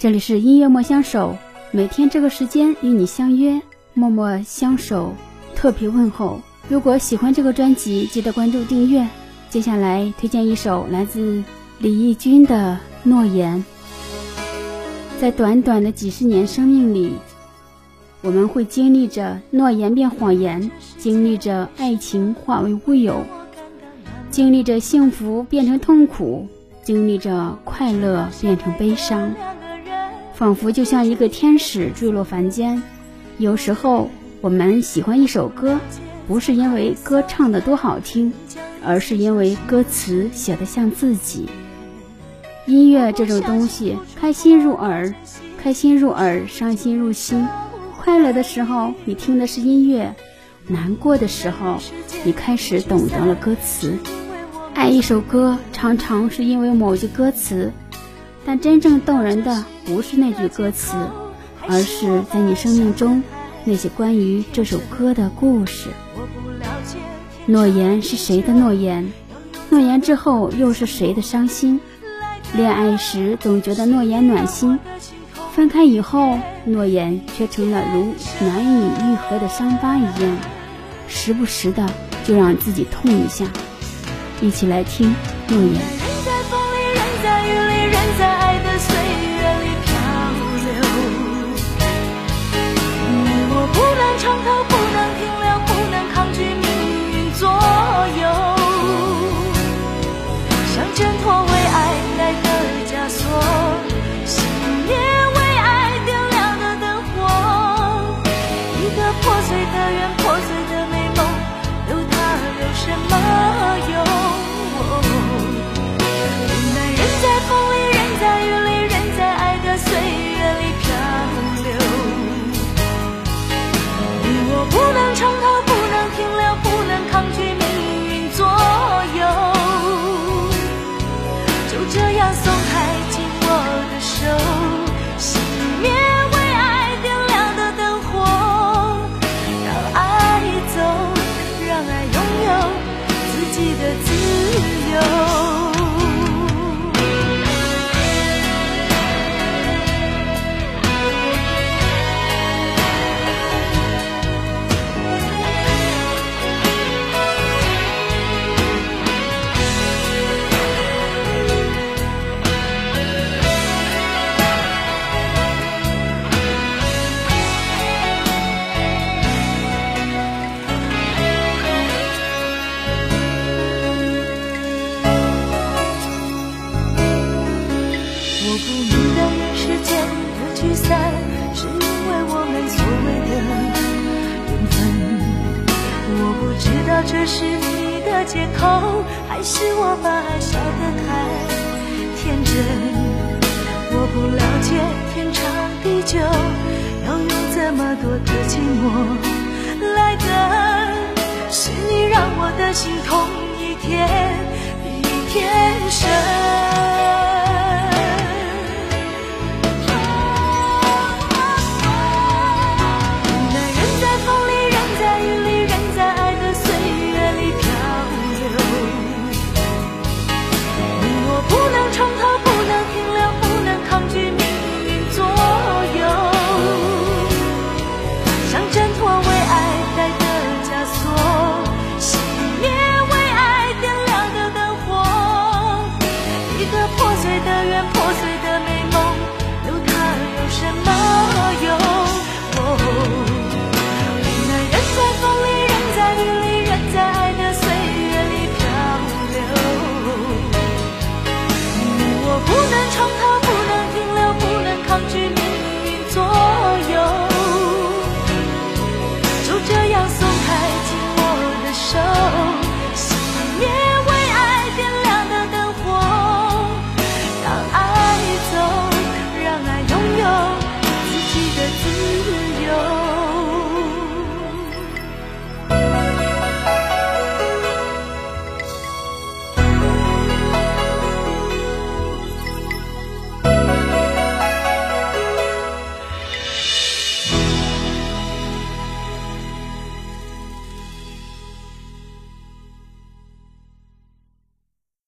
这里是音乐莫相守，每天这个时间与你相约，默默相守，特别问候。如果喜欢这个专辑，记得关注订阅。接下来推荐一首来自李翊君的《诺言》。在短短的几十年生命里，我们会经历着诺言变谎言，经历着爱情化为乌有，经历着幸福变成痛苦，经历着快乐变成悲伤。仿佛就像一个天使坠落凡间。有时候，我们喜欢一首歌，不是因为歌唱的多好听，而是因为歌词写的像自己。音乐这种东西，开心入耳，开心入耳，伤心入心。快乐的时候，你听的是音乐；难过的时候，你开始懂得了歌词。爱一首歌，常常是因为某句歌词。但真正动人的不是那句歌词，而是在你生命中那些关于这首歌的故事。诺言是谁的诺言？诺言之后又是谁的伤心？恋爱时总觉得诺言暖心，分开以后，诺言却成了如难以愈合的伤疤一样，时不时的就让自己痛一下。一起来听诺言。岁月里漂流。你我不能重头不能停留不能抗拒命运左右。想挣脱为爱戴的枷锁熄灭为爱点亮的灯火。一个破碎的圆这是你的借口，还是我把爱笑得太天真？我不了解天长地久，要用这么多的寂寞来等。是你让我的心痛一天比一天深。